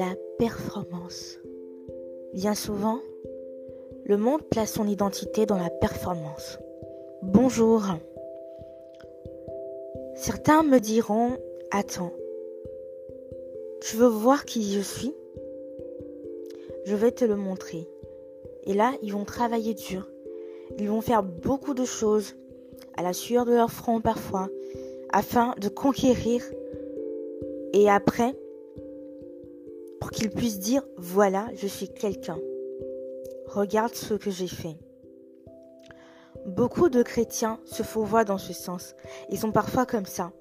la performance. Bien souvent, le monde place son identité dans la performance. Bonjour. Certains me diront, attends, tu veux voir qui je suis? Je vais te le montrer. Et là, ils vont travailler dur. Ils vont faire beaucoup de choses, à la sueur de leur front parfois, afin de conquérir. Et après, pour qu'ils puissent dire, voilà, je suis quelqu'un. Regarde ce que j'ai fait. Beaucoup de chrétiens se fourvoient dans ce sens. Ils sont parfois comme ça.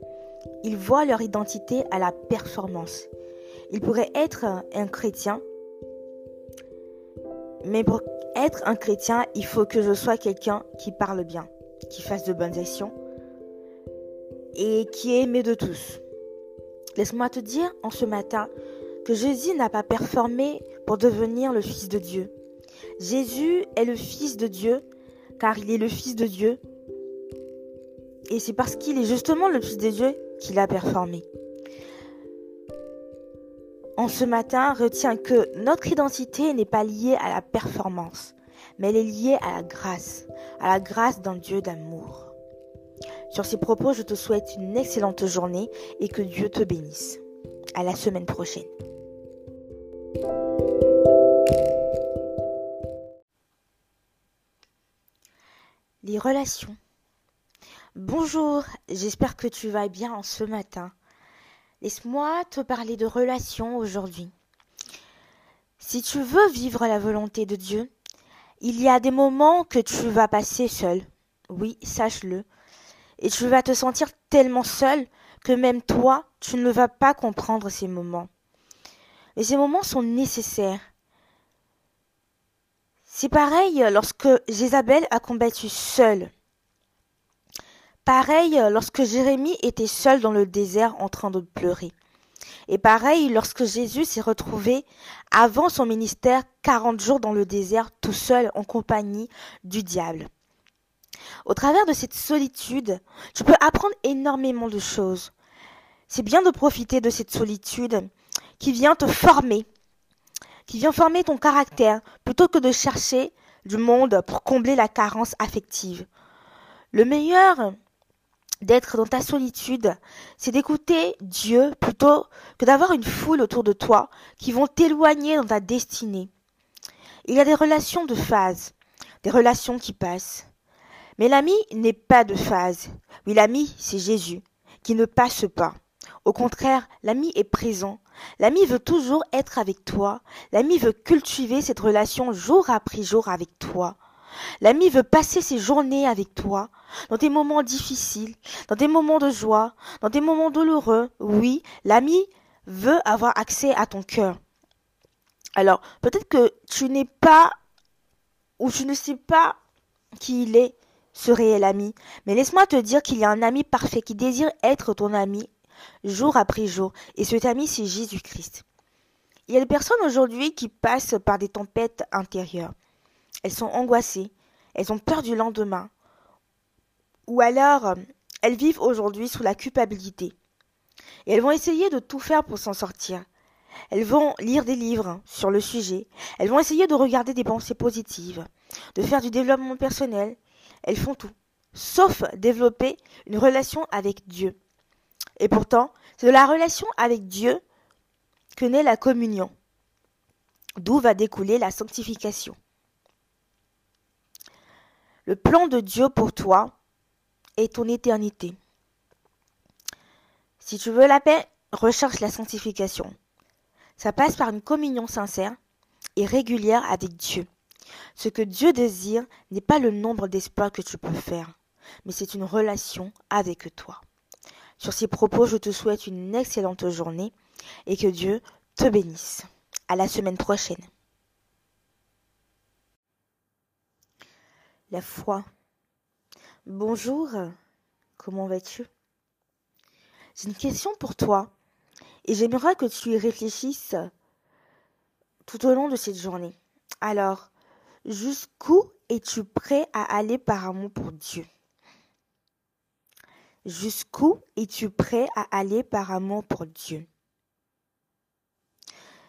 Ils voient leur identité à la performance. Ils pourraient être un chrétien, mais pour être un chrétien, il faut que je sois quelqu'un qui parle bien, qui fasse de bonnes actions et qui est aimé de tous. Laisse-moi te dire en ce matin que Jésus n'a pas performé pour devenir le Fils de Dieu. Jésus est le Fils de Dieu car il est le Fils de Dieu. Et c'est parce qu'il est justement le Fils de Dieu qu'il a performé. En ce matin, retiens que notre identité n'est pas liée à la performance, mais elle est liée à la grâce, à la grâce d'un Dieu d'amour. Sur ces propos, je te souhaite une excellente journée et que Dieu te bénisse. À la semaine prochaine. Les relations. Bonjour, j'espère que tu vas bien en ce matin. Laisse-moi te parler de relations aujourd'hui. Si tu veux vivre la volonté de Dieu, il y a des moments que tu vas passer seul. Oui, sache-le. Et tu vas te sentir tellement seul que même toi, tu ne vas pas comprendre ces moments. Mais ces moments sont nécessaires. C'est pareil lorsque Jézabel a combattu seul. Pareil lorsque Jérémie était seul dans le désert en train de pleurer. Et pareil lorsque Jésus s'est retrouvé avant son ministère 40 jours dans le désert tout seul en compagnie du diable. Au travers de cette solitude, tu peux apprendre énormément de choses. C'est bien de profiter de cette solitude qui vient te former, qui vient former ton caractère plutôt que de chercher du monde pour combler la carence affective. Le meilleur d'être dans ta solitude, c'est d'écouter Dieu plutôt que d'avoir une foule autour de toi qui vont t'éloigner dans ta destinée. Il y a des relations de phase, des relations qui passent. Mais l'ami n'est pas de phase. Oui, l'ami, c'est Jésus, qui ne passe pas. Au contraire, l'ami est présent. L'ami veut toujours être avec toi. L'ami veut cultiver cette relation jour après jour avec toi. L'ami veut passer ses journées avec toi, dans tes moments difficiles, dans des moments de joie, dans des moments douloureux. Oui, l'ami veut avoir accès à ton cœur. Alors, peut-être que tu n'es pas ou tu ne sais pas qui il est, ce réel ami, mais laisse-moi te dire qu'il y a un ami parfait qui désire être ton ami jour après jour. Et cet ami, c'est Jésus-Christ. Il y a des personnes aujourd'hui qui passent par des tempêtes intérieures. Elles sont angoissées, elles ont peur du lendemain. Ou alors, euh, elles vivent aujourd'hui sous la culpabilité. Et elles vont essayer de tout faire pour s'en sortir. Elles vont lire des livres sur le sujet. Elles vont essayer de regarder des pensées positives, de faire du développement personnel. Elles font tout, sauf développer une relation avec Dieu. Et pourtant, c'est de la relation avec Dieu que naît la communion, d'où va découler la sanctification. Le plan de Dieu pour toi est ton éternité. Si tu veux la paix, recherche la sanctification. Ça passe par une communion sincère et régulière avec Dieu. Ce que Dieu désire n'est pas le nombre d'espoirs que tu peux faire, mais c'est une relation avec toi. Sur ces propos, je te souhaite une excellente journée et que Dieu te bénisse. À la semaine prochaine. La foi. Bonjour, comment vas-tu? J'ai une question pour toi et j'aimerais que tu y réfléchisses tout au long de cette journée. Alors, jusqu'où es-tu prêt à aller par amour pour Dieu? Jusqu'où es-tu prêt à aller par amour pour Dieu?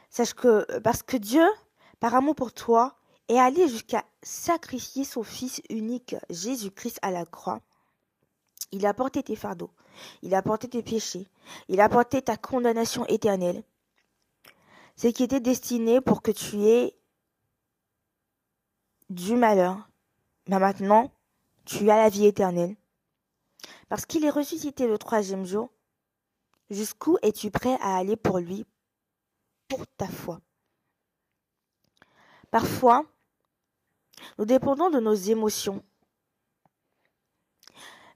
Sache que parce que Dieu, par amour pour toi, est allé jusqu'à sacrifier son Fils unique, Jésus-Christ, à la croix. Il a porté tes fardeaux, il a porté tes péchés, il a porté ta condamnation éternelle. Ce qui était destiné pour que tu aies du malheur. Mais maintenant, tu as la vie éternelle. Parce qu'il est ressuscité le troisième jour, jusqu'où es-tu prêt à aller pour lui, pour ta foi? Parfois, nous dépendons de nos émotions.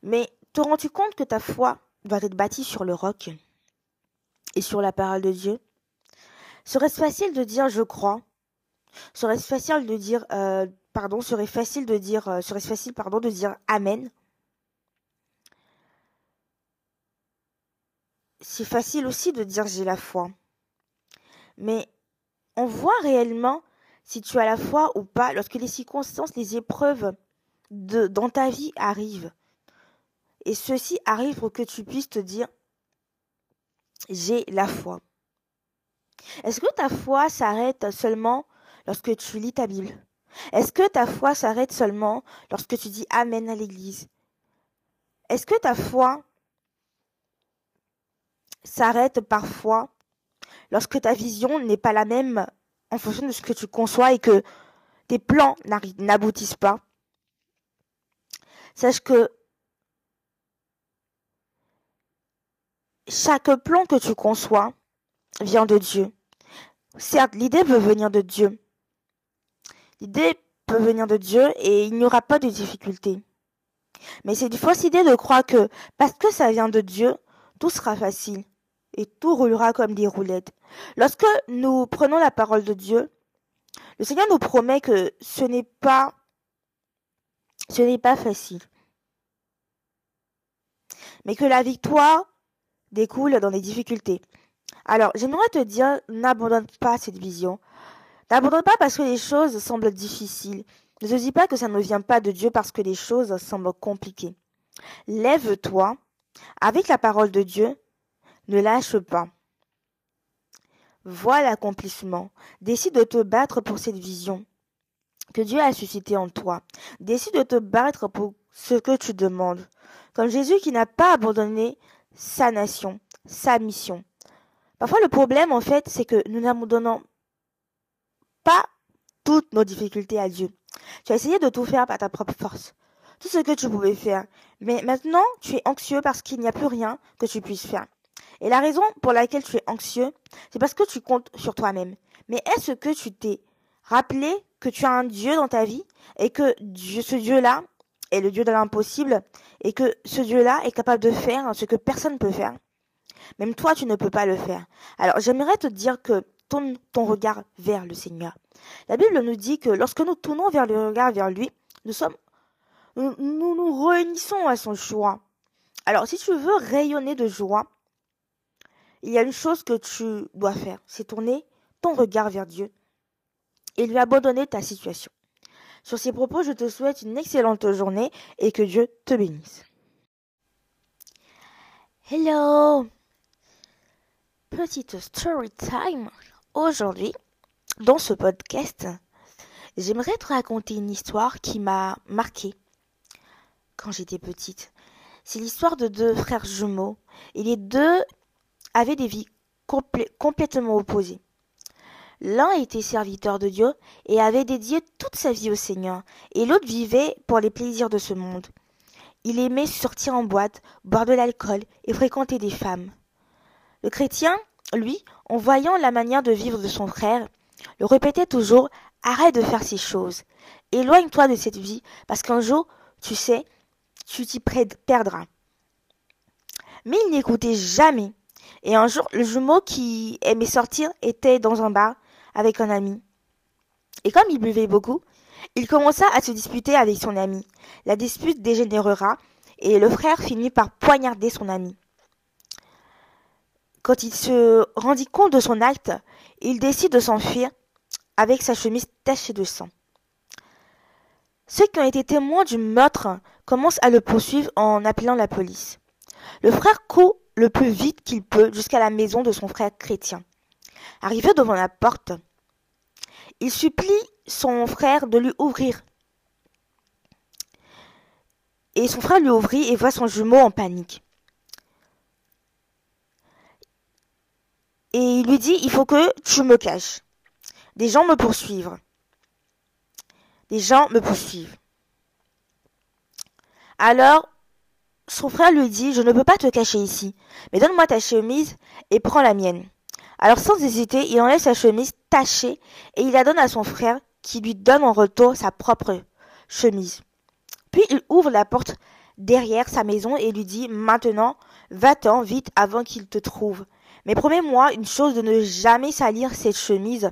Mais te rends-tu compte que ta foi doit être bâtie sur le roc et sur la parole de Dieu? Serait-ce facile de dire je crois? Serait-ce facile de dire euh, pardon Serait facile de dire euh, serait facile pardon de dire amen? C'est facile aussi de dire j'ai la foi. Mais on voit réellement si tu as la foi ou pas lorsque les circonstances, les épreuves de, dans ta vie arrivent. Et ceci arrive pour que tu puisses te dire, j'ai la foi. Est-ce que ta foi s'arrête seulement lorsque tu lis ta Bible? Est-ce que ta foi s'arrête seulement lorsque tu dis Amen à l'église? Est-ce que ta foi s'arrête parfois lorsque ta vision n'est pas la même en fonction de ce que tu conçois et que tes plans n'aboutissent pas. Sache que chaque plan que tu conçois vient de Dieu. Certes, l'idée peut venir de Dieu. L'idée peut venir de Dieu et il n'y aura pas de difficulté. Mais c'est une fausse idée de croire que parce que ça vient de Dieu, tout sera facile et tout roulera comme des roulettes. Lorsque nous prenons la parole de Dieu, le Seigneur nous promet que ce n'est pas ce n'est pas facile. Mais que la victoire découle dans les difficultés. Alors, j'aimerais te dire, n'abandonne pas cette vision. N'abandonne pas parce que les choses semblent difficiles. Ne te dis pas que ça ne vient pas de Dieu parce que les choses semblent compliquées. Lève-toi avec la parole de Dieu ne lâche pas. Vois l'accomplissement. Décide de te battre pour cette vision que Dieu a suscitée en toi. Décide de te battre pour ce que tu demandes. Comme Jésus qui n'a pas abandonné sa nation, sa mission. Parfois le problème en fait c'est que nous n'abandonnons pas toutes nos difficultés à Dieu. Tu as essayé de tout faire par ta propre force. Tout ce que tu pouvais faire. Mais maintenant tu es anxieux parce qu'il n'y a plus rien que tu puisses faire. Et la raison pour laquelle tu es anxieux, c'est parce que tu comptes sur toi-même. Mais est-ce que tu t'es rappelé que tu as un Dieu dans ta vie et que ce Dieu-là est le Dieu de l'impossible et que ce Dieu-là est capable de faire ce que personne ne peut faire? Même toi, tu ne peux pas le faire. Alors j'aimerais te dire que tourne ton regard vers le Seigneur. La Bible nous dit que lorsque nous tournons vers le regard vers lui, nous sommes nous, nous réunissons à son choix. Alors si tu veux rayonner de joie, il y a une chose que tu dois faire, c'est tourner ton regard vers Dieu et lui abandonner ta situation. Sur ces propos, je te souhaite une excellente journée et que Dieu te bénisse. Hello Petite story time. Aujourd'hui, dans ce podcast, j'aimerais te raconter une histoire qui m'a marquée quand j'étais petite. C'est l'histoire de deux frères jumeaux. Et les deux avaient des vies complètement opposées. L'un était serviteur de Dieu et avait dédié toute sa vie au Seigneur, et l'autre vivait pour les plaisirs de ce monde. Il aimait sortir en boîte, boire de l'alcool et fréquenter des femmes. Le chrétien, lui, en voyant la manière de vivre de son frère, le répétait toujours Arrête de faire ces choses. Éloigne-toi de cette vie, parce qu'un jour, tu sais, tu t'y perdras. Mais il n'écoutait jamais. Et un jour, le jumeau qui aimait sortir était dans un bar avec un ami. Et comme il buvait beaucoup, il commença à se disputer avec son ami. La dispute dégénérera et le frère finit par poignarder son ami. Quand il se rendit compte de son acte, il décide de s'enfuir avec sa chemise tachée de sang. Ceux qui ont été témoins du meurtre commencent à le poursuivre en appelant la police. Le frère court le plus vite qu'il peut jusqu'à la maison de son frère chrétien. Arrivé devant la porte, il supplie son frère de lui ouvrir. Et son frère lui ouvrit et voit son jumeau en panique. Et il lui dit, il faut que tu me caches. Des gens me poursuivent. Des gens me poursuivent. Alors, son frère lui dit, je ne peux pas te cacher ici, mais donne-moi ta chemise et prends la mienne. Alors sans hésiter, il enlève sa chemise tachée et il la donne à son frère qui lui donne en retour sa propre chemise. Puis il ouvre la porte derrière sa maison et lui dit Maintenant, va-t'en vite avant qu'il te trouve. Mais promets-moi une chose de ne jamais salir cette chemise.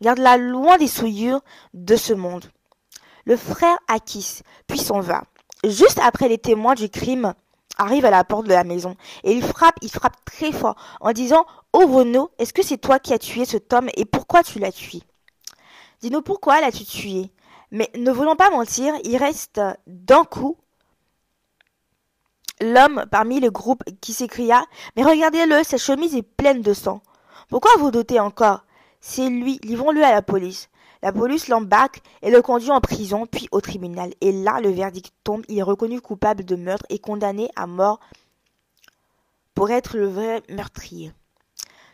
Garde-la loin des souillures de ce monde. Le frère Akis puis s'en va. Juste après les témoins du crime arrivent à la porte de la maison et il frappe, il frappe très fort en disant Ouvre-nous, est-ce que c'est toi qui as tué cet homme et pourquoi tu l'as tué? Dis-nous pourquoi l'as-tu tué? Mais ne voulons pas mentir, il reste d'un coup l'homme parmi le groupe qui s'écria Mais regardez-le, sa chemise est pleine de sang. Pourquoi vous doutez encore? C'est lui, livrons-le à la police. La police l'embarque et le conduit en prison, puis au tribunal. Et là, le verdict tombe. Il est reconnu coupable de meurtre et condamné à mort pour être le vrai meurtrier.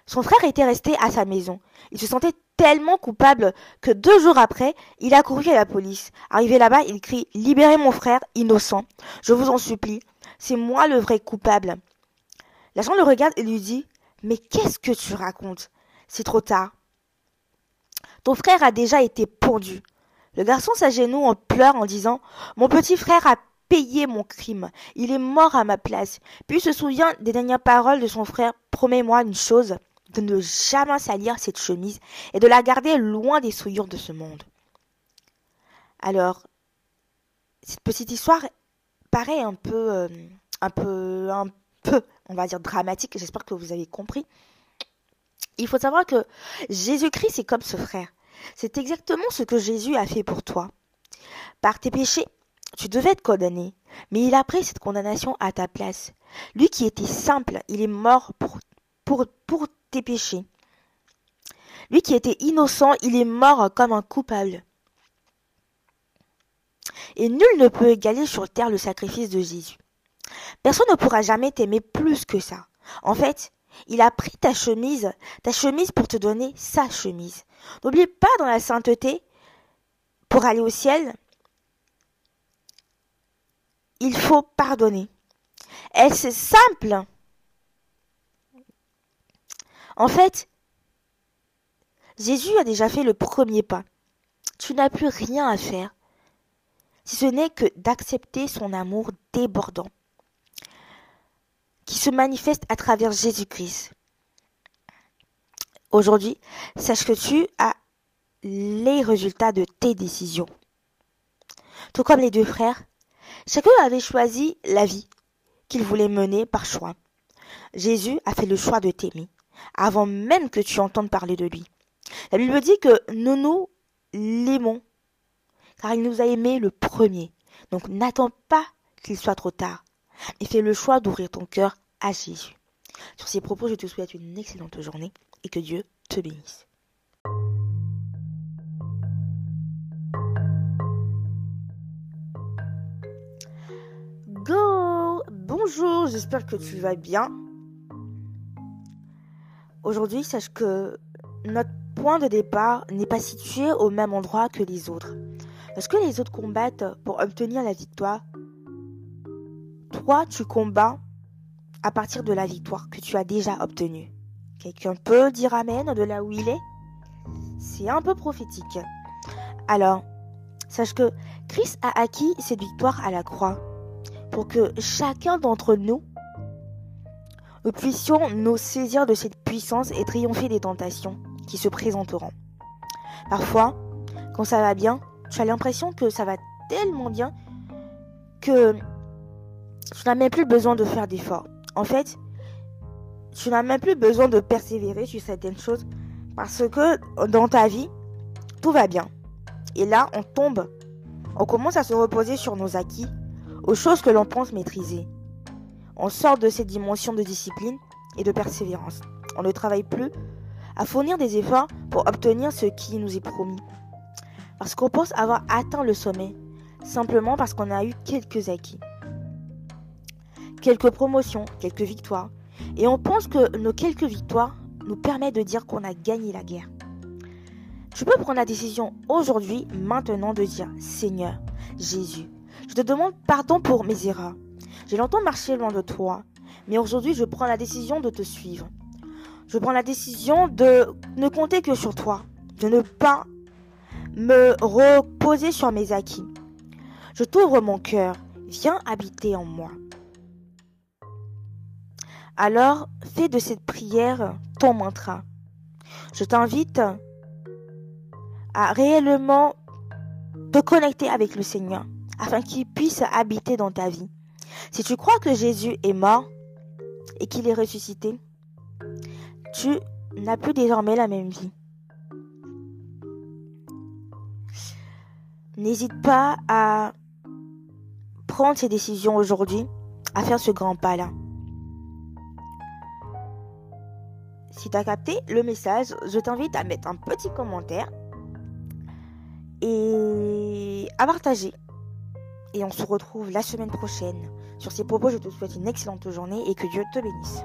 Son frère était resté à sa maison. Il se sentait tellement coupable que deux jours après, il a couru à la police. Arrivé là-bas, il crie Libérez mon frère, innocent. Je vous en supplie. C'est moi le vrai coupable. L'agent le regarde et lui dit Mais qu'est-ce que tu racontes? C'est trop tard. Ton frère a déjà été pendu. Le garçon s'agenouille en pleurs en disant Mon petit frère a payé mon crime. Il est mort à ma place. Puis se souvient des dernières paroles de son frère Promets-moi une chose de ne jamais salir cette chemise et de la garder loin des souillures de ce monde. Alors, cette petite histoire paraît un peu, euh, un peu, un peu, on va dire dramatique. J'espère que vous avez compris. Il faut savoir que Jésus-Christ est comme ce frère. C'est exactement ce que Jésus a fait pour toi. Par tes péchés, tu devais être condamné, mais il a pris cette condamnation à ta place. Lui qui était simple, il est mort pour, pour, pour tes péchés. Lui qui était innocent, il est mort comme un coupable. Et nul ne peut égaler sur terre le sacrifice de Jésus. Personne ne pourra jamais t'aimer plus que ça. En fait, il a pris ta chemise, ta chemise pour te donner sa chemise. N'oublie pas dans la sainteté, pour aller au ciel, il faut pardonner. Est-ce simple En fait, Jésus a déjà fait le premier pas. Tu n'as plus rien à faire, si ce n'est que d'accepter son amour débordant qui se manifeste à travers Jésus-Christ. Aujourd'hui, sache que tu as les résultats de tes décisions. Tout comme les deux frères, chacun avait choisi la vie qu'il voulait mener par choix. Jésus a fait le choix de t'aimer, avant même que tu entendes parler de lui. La Bible dit que nous nous l'aimons, car il nous a aimés le premier. Donc n'attends pas qu'il soit trop tard et fais le choix d'ouvrir ton cœur à Jésus. Sur ces propos, je te souhaite une excellente journée et que Dieu te bénisse. Go Bonjour, j'espère que tu vas bien. Aujourd'hui, sache que notre point de départ n'est pas situé au même endroit que les autres. Lorsque les autres combattent pour obtenir la victoire, tu combats à partir de la victoire que tu as déjà obtenue. Quelqu'un peut dire Amen de là où il est? C'est un peu prophétique. Alors, sache que Christ a acquis cette victoire à la croix pour que chacun d'entre nous, nous puissions nous saisir de cette puissance et triompher des tentations qui se présenteront. Parfois, quand ça va bien, tu as l'impression que ça va tellement bien que tu n'as même plus besoin de faire d'efforts. En fait, tu n'as même plus besoin de persévérer sur certaines choses parce que dans ta vie, tout va bien. Et là, on tombe. On commence à se reposer sur nos acquis, aux choses que l'on pense maîtriser. On sort de cette dimension de discipline et de persévérance. On ne travaille plus à fournir des efforts pour obtenir ce qui nous est promis. Parce qu'on pense avoir atteint le sommet, simplement parce qu'on a eu quelques acquis. Quelques promotions, quelques victoires. Et on pense que nos quelques victoires nous permettent de dire qu'on a gagné la guerre. Je peux prendre la décision aujourd'hui, maintenant, de dire Seigneur, Jésus, je te demande pardon pour mes erreurs. J'ai longtemps marché loin de toi, mais aujourd'hui je prends la décision de te suivre. Je prends la décision de ne compter que sur toi, de ne pas me reposer sur mes acquis. Je t'ouvre mon cœur, viens habiter en moi. Alors, fais de cette prière ton mantra. Je t'invite à réellement te connecter avec le Seigneur afin qu'il puisse habiter dans ta vie. Si tu crois que Jésus est mort et qu'il est ressuscité, tu n'as plus désormais la même vie. N'hésite pas à prendre ces décisions aujourd'hui, à faire ce grand pas-là. Si tu as capté le message, je t'invite à mettre un petit commentaire et à partager. Et on se retrouve la semaine prochaine. Sur ces propos, je te souhaite une excellente journée et que Dieu te bénisse.